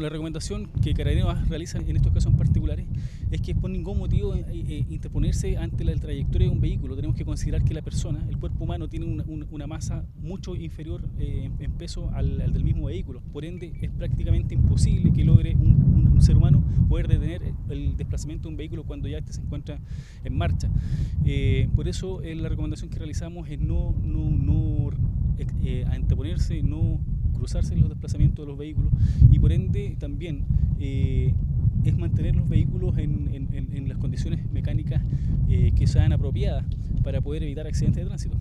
La recomendación que Carabineros realiza en estos casos en particulares es que por ningún motivo eh, eh, interponerse ante la trayectoria de un vehículo. Tenemos que considerar que la persona, el cuerpo humano, tiene una, masa mucho inferior eh, en peso al, del mismo vehículo. Por ende, es prácticamente imposible que logre un, ser humano poder detener el desplazamiento de un vehículo cuando ya este se encuentra en marcha. por eso la recomendación que realizamos es no, no, no anteponerse, no cruzarse en los desplazamientos de los vehículos y por ende también eh, es mantener los vehículos en, las condiciones mecánicas eh, que sean apropiadas para poder evitar accidentes de tránsito.